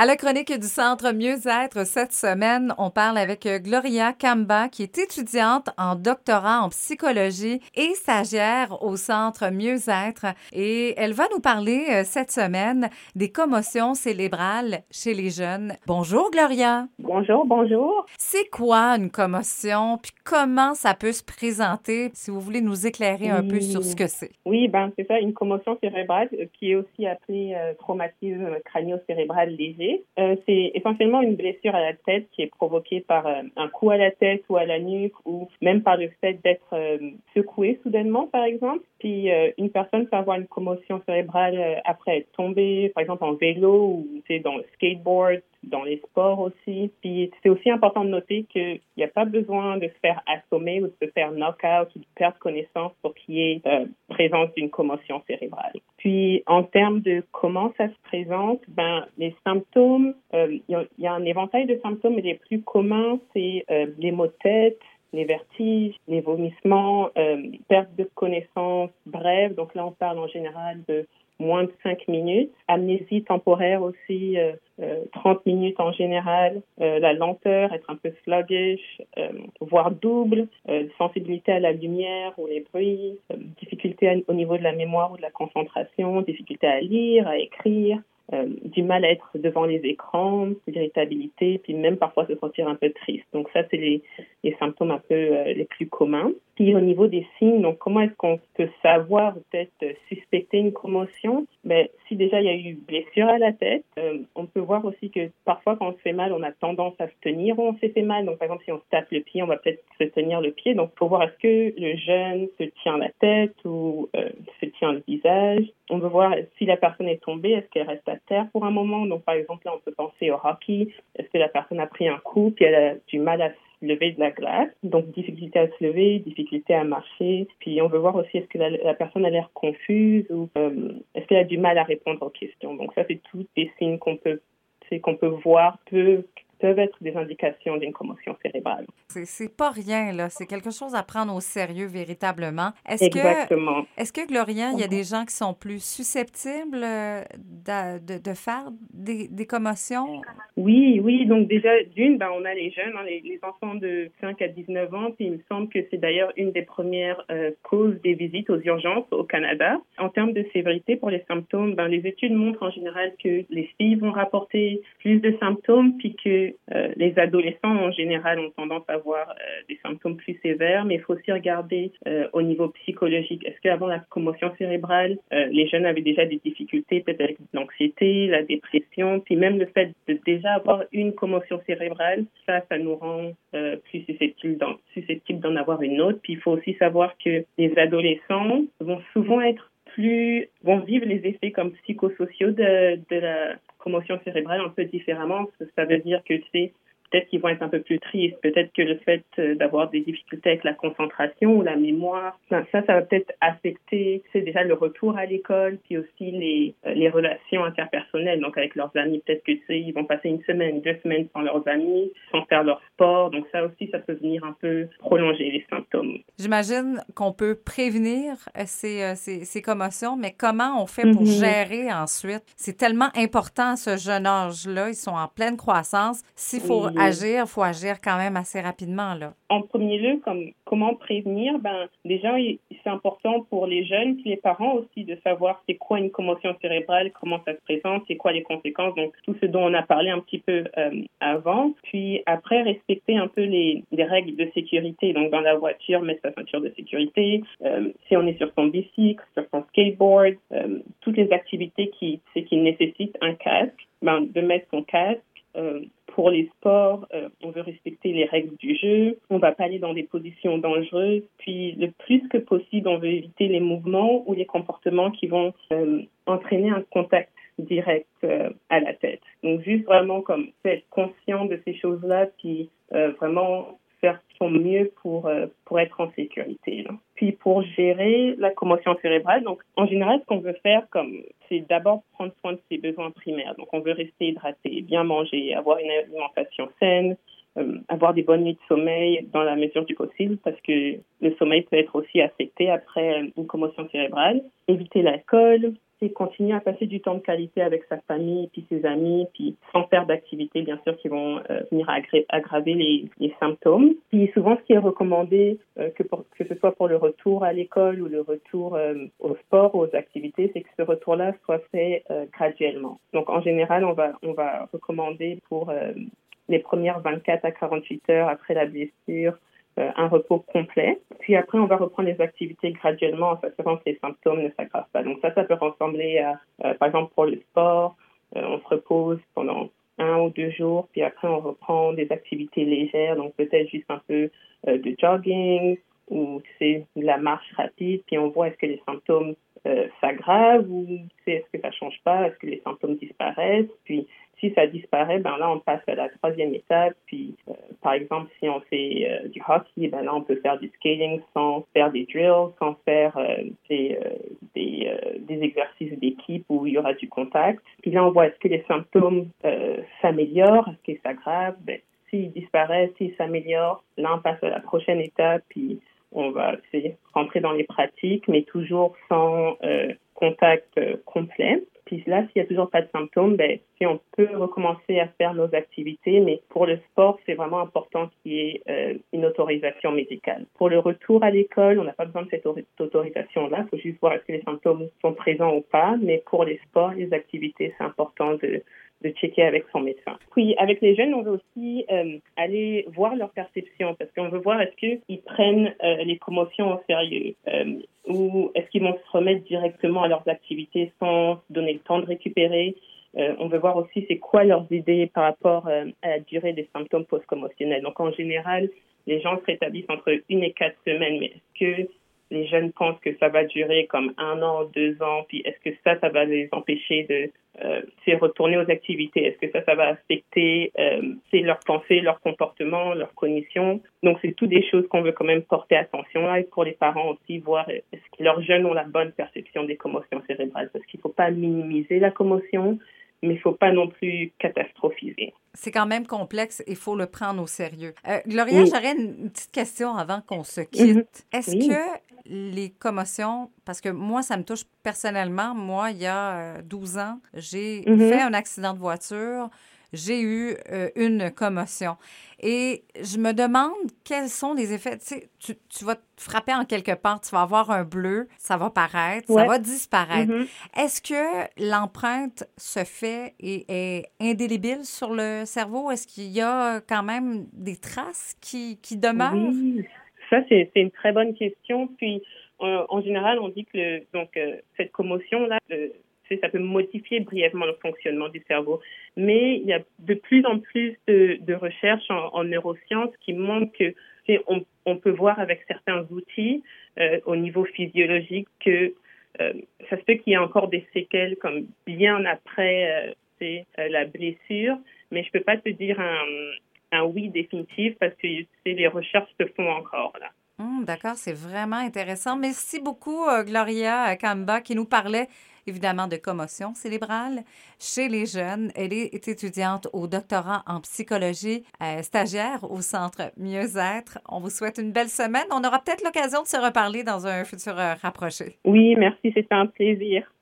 À la chronique du Centre Mieux-être cette semaine, on parle avec Gloria Kamba, qui est étudiante en doctorat en psychologie et stagiaire au Centre Mieux-être. Et elle va nous parler euh, cette semaine des commotions cérébrales chez les jeunes. Bonjour Gloria. Bonjour, bonjour. C'est quoi une commotion? Puis comment ça peut se présenter? Si vous voulez nous éclairer un peu sur ce que c'est. Oui, ben c'est ça, une commotion cérébrale euh, qui est aussi appelée euh, traumatisme crânio-cérébral léger. Euh, c'est essentiellement une blessure à la tête qui est provoquée par euh, un coup à la tête ou à la nuque ou même par le fait d'être euh, secoué soudainement, par exemple. Puis une personne peut avoir une commotion cérébrale après être tombée, par exemple en vélo ou dans le skateboard, dans les sports aussi. Puis c'est aussi important de noter qu'il n'y a pas besoin de se faire assommer ou de se faire knock-out ou de perdre connaissance pour qu'il y ait euh, présence d'une commotion cérébrale. Puis en termes de comment ça se présente, ben les symptômes, euh, il y, a un éventail de symptômes, mais les plus communs c'est euh, les maux de tête, les vertiges, les vomissements, euh, perte de connaissance brève. Donc là, on parle en général de moins de 5 minutes. Amnésie temporaire aussi, 30 euh, euh, minutes en général. Euh, la lenteur, être un peu sluggish, voire double. sensibilité à la lumière ou les bruits. difficulté au niveau de la mémoire ou de la concentration. Difficulté à lire, à écrire. Euh, du mal à être devant les écrans, l'irritabilité, puis même parfois se sentir un peu triste. Donc ça, c'est les, les, symptômes un peu euh, les plus communs. Puis au niveau des signes, donc comment est-ce qu'on peut savoir peut-être euh, suspecter une commotion? Mais ben, si déjà il y a eu blessure à la tête, on peut voir aussi que parfois quand on se fait mal, on a tendance à se tenir où on s'est fait mal. Donc par exemple, si on se tape le pied, on va peut-être se tenir le pied. Donc faut voir est-ce que le jeune se tient la tête ou se tient le visage? On veut voir si la personne est tombée, est-ce qu'elle reste à terre pour un moment. Donc, par exemple, là, on peut penser au hockey. Est-ce que la personne a pris un coup puis elle a du mal à se lever de la glace? Donc, difficulté à se lever, difficulté à marcher. Puis, on veut voir aussi est-ce que la, personne a l'air confuse ou euh, est-ce qu'elle a du mal à répondre aux questions. Donc, ça, c'est tous des signes qu'on peut qu'on peut voir peu peuvent être des indications d'une commotion cérébrale. C'est pas rien, là. C'est quelque chose à prendre au sérieux véritablement. Est-ce Exactement. Que, est-ce que, Glorian, il y a des gens qui sont plus susceptibles euh, de, de, faire des, des, commotions? Oui, oui. Donc, déjà, d'une, ben, on a les jeunes, hein, les, enfants de 5 à 19 ans. Puis, il me semble que c'est d'ailleurs une des premières euh, causes des visites aux urgences au Canada. En termes de sévérité pour les symptômes, ben, les études montrent en général que les filles vont rapporter plus de symptômes, puis que euh, les adolescents en général ont tendance à avoir euh, des symptômes plus sévères, mais il faut aussi regarder euh, au niveau psychologique. Est-ce qu'avant la commotion cérébrale, les jeunes avaient déjà des difficultés, peut-être l'anxiété, la dépression, puis même le fait de déjà avoir une commotion cérébrale, ça, ça nous rend plus susceptibles d'en avoir une autre. Puis il faut aussi savoir que les adolescents vont souvent être plus vont vivre les effets comme psychosociaux de la commotion cérébrale un peu différemment. Ça veut dire que c'est peut-être qu'ils vont être un peu plus tristes, peut-être que le fait euh, d'avoir des difficultés avec la concentration ou la mémoire, ça, ça va peut-être affecter, c'est déjà le retour à l'école, puis aussi les, euh, les relations interpersonnelles, donc avec leurs amis, peut-être que tu ils vont passer une semaine, deux semaines sans leurs amis, sans faire leur sport, donc ça aussi, ça peut venir un peu prolonger les symptômes. J'imagine qu'on peut prévenir euh, ces, ces, ces, commotions, mais comment on fait pour mm-hmm. gérer ensuite? C'est tellement important à ce jeune âge-là, ils sont en pleine croissance. S'il faut agir, il faut agir quand même assez rapidement. Là. En premier lieu, comme, comment prévenir? Ben, Déjà, c'est important pour les jeunes et les parents aussi de savoir c'est quoi une commotion cérébrale, comment ça se présente, c'est quoi les conséquences, donc tout ce dont on a parlé un petit peu euh, avant. Puis après, respecter un peu les, les, règles de sécurité. Donc dans la voiture, mettre sa ceinture de sécurité. Euh, si on est sur son bicycle, sur son skateboard, euh, toutes les activités qui, qui nécessitent un casque, ben, de mettre son casque euh, pour les sports, euh, on veut respecter les règles du jeu, on va pas aller dans des positions dangereuses, puis le plus que possible, on veut éviter les mouvements ou les comportements qui vont euh, entraîner un contact direct à la tête. Donc juste vraiment comme être conscient de ces choses-là, puis vraiment faire son mieux pour, euh, pour être en sécurité. Puis pour gérer la commotion cérébrale, donc en général, ce qu'on veut faire, comme c'est d'abord prendre soin de ses besoins primaires. Donc on veut rester hydraté, bien manger, avoir une alimentation saine, euh, avoir des bonnes nuits de sommeil dans la mesure du possible parce que le sommeil peut être aussi affecté après une commotion cérébrale. Éviter l'alcool, c'est continuer à passer du temps de qualité avec sa famille, puis ses amis, puis sans faire d'activités, bien sûr, qui vont euh, venir aggraver les, symptômes. Puis souvent, ce qui est recommandé, euh, que, pour, que ce soit pour le retour à l'école ou le retour euh, au sport, aux activités, c'est que ce retour-là soit fait graduellement. Donc, en général, on va, on va recommander pour les premières 24 à 48 heures après la blessure, un repos complet. Puis après, on va reprendre les activités graduellement en s'assurant que les symptômes ne s'aggravent pas. Donc ça, ça peut ressembler à, euh, par exemple, pour le sport, euh, on se repose pendant un ou deux jours, puis après, on reprend des activités légères, donc peut-être juste un peu de jogging ou c'est la marche rapide, puis on voit est-ce que les symptômes s'aggravent ou est-ce que ça change pas, est-ce que les symptômes disparaissent, puis si ça disparaît, ben là, on passe à la troisième étape. Puis, euh, par exemple, si on fait euh, du hockey, ben là, on peut faire du skating sans faire des drills, sans faire euh, des, des, exercices d'équipe où il y aura du contact. Puis là, on voit est-ce que les symptômes s'améliorent, est-ce qu'ils s'aggravent. Ben, s'ils disparaissent, s'ils s'améliorent, là, on passe à la prochaine étape. Puis, on va rentrer dans les pratiques, mais toujours sans contact complet. Puis là, s'il n'y a toujours pas de symptômes, ben, si on peut recommencer à faire nos activités, mais pour le sport, c'est vraiment important qu'il y ait euh, une autorisation médicale. Pour le retour à l'école, on n'a pas besoin de cette autorisation-là. Il faut juste voir que les symptômes sont présents ou pas. Mais pour les sports, les activités, c'est important de, de checker avec son médecin. Puis avec les jeunes, on veut aussi euh, aller voir leur perception parce qu'on veut voir est-ce qu'ils prennent euh, les promotions au sérieux euh, ou est-ce qu'ils vont se remettre directement à leurs activités sans donner le temps de récupérer. on veut voir aussi c'est quoi leurs idées par rapport à la durée des symptômes post-commotionnels. Donc en général, les gens se rétablissent entre une et quatre semaines, mais est-ce que les jeunes pensent que ça va durer comme un an, deux ans, puis est-ce que ça, ça va les empêcher de euh, retourner aux activités? Est-ce que ça, ça va affecter euh, leurs pensées, leur comportement, leur cognition Donc, c'est toutes des choses qu'on veut quand même porter attention à et pour les parents aussi, voir est-ce que leurs jeunes ont la bonne perception des commotions cérébrales parce qu'il ne faut pas minimiser la commotion, mais il ne faut pas non plus catastrophiser. C'est quand même complexe, il faut le prendre au sérieux. Euh, Gloria, j'aurais une petite question avant qu'on se quitte. Mhm. Est-ce que les commotions, parce que moi, ça me touche personnellement, moi, il y a 12 euh, ans, j'ai mhm. fait un accident de voiture j'ai eu euh, une commotion. Et je me demande quels sont les effets. Tu, tu, vas te frapper en quelque part, tu vas avoir un bleu, ça va paraître, ça va disparaître. Mm-hmm. Est-ce que l'empreinte se fait et est indélébile sur le cerveau? Est-ce qu'il y a quand même des traces qui, qui demeurent? Oui, ça, c'est une très bonne question. Puis, euh, en général, on dit que donc, euh, cette commotion-là, ça peut modifier brièvement le fonctionnement du cerveau. Mais il y a de plus en plus de, de recherches en, neurosciences qui montrent que on, on, peut voir avec certains outils euh, au niveau physiologique que euh, ça se peut qu'il y ait encore des séquelles comme bien après euh, la blessure, mais je peux pas te dire un, un oui définitif parce que les recherches se font encore là. Hum, d'accord, c'est vraiment intéressant. Merci beaucoup, Gloria Kamba, qui nous parlait évidemment de commotion cérébrale chez les jeunes. Elle est étudiante au doctorat en psychologie, euh, stagiaire au centre Mieux-être. On vous souhaite une belle semaine. On aura peut-être l'occasion de se reparler dans un futur euh, rapproché. Oui, merci, c'était un plaisir.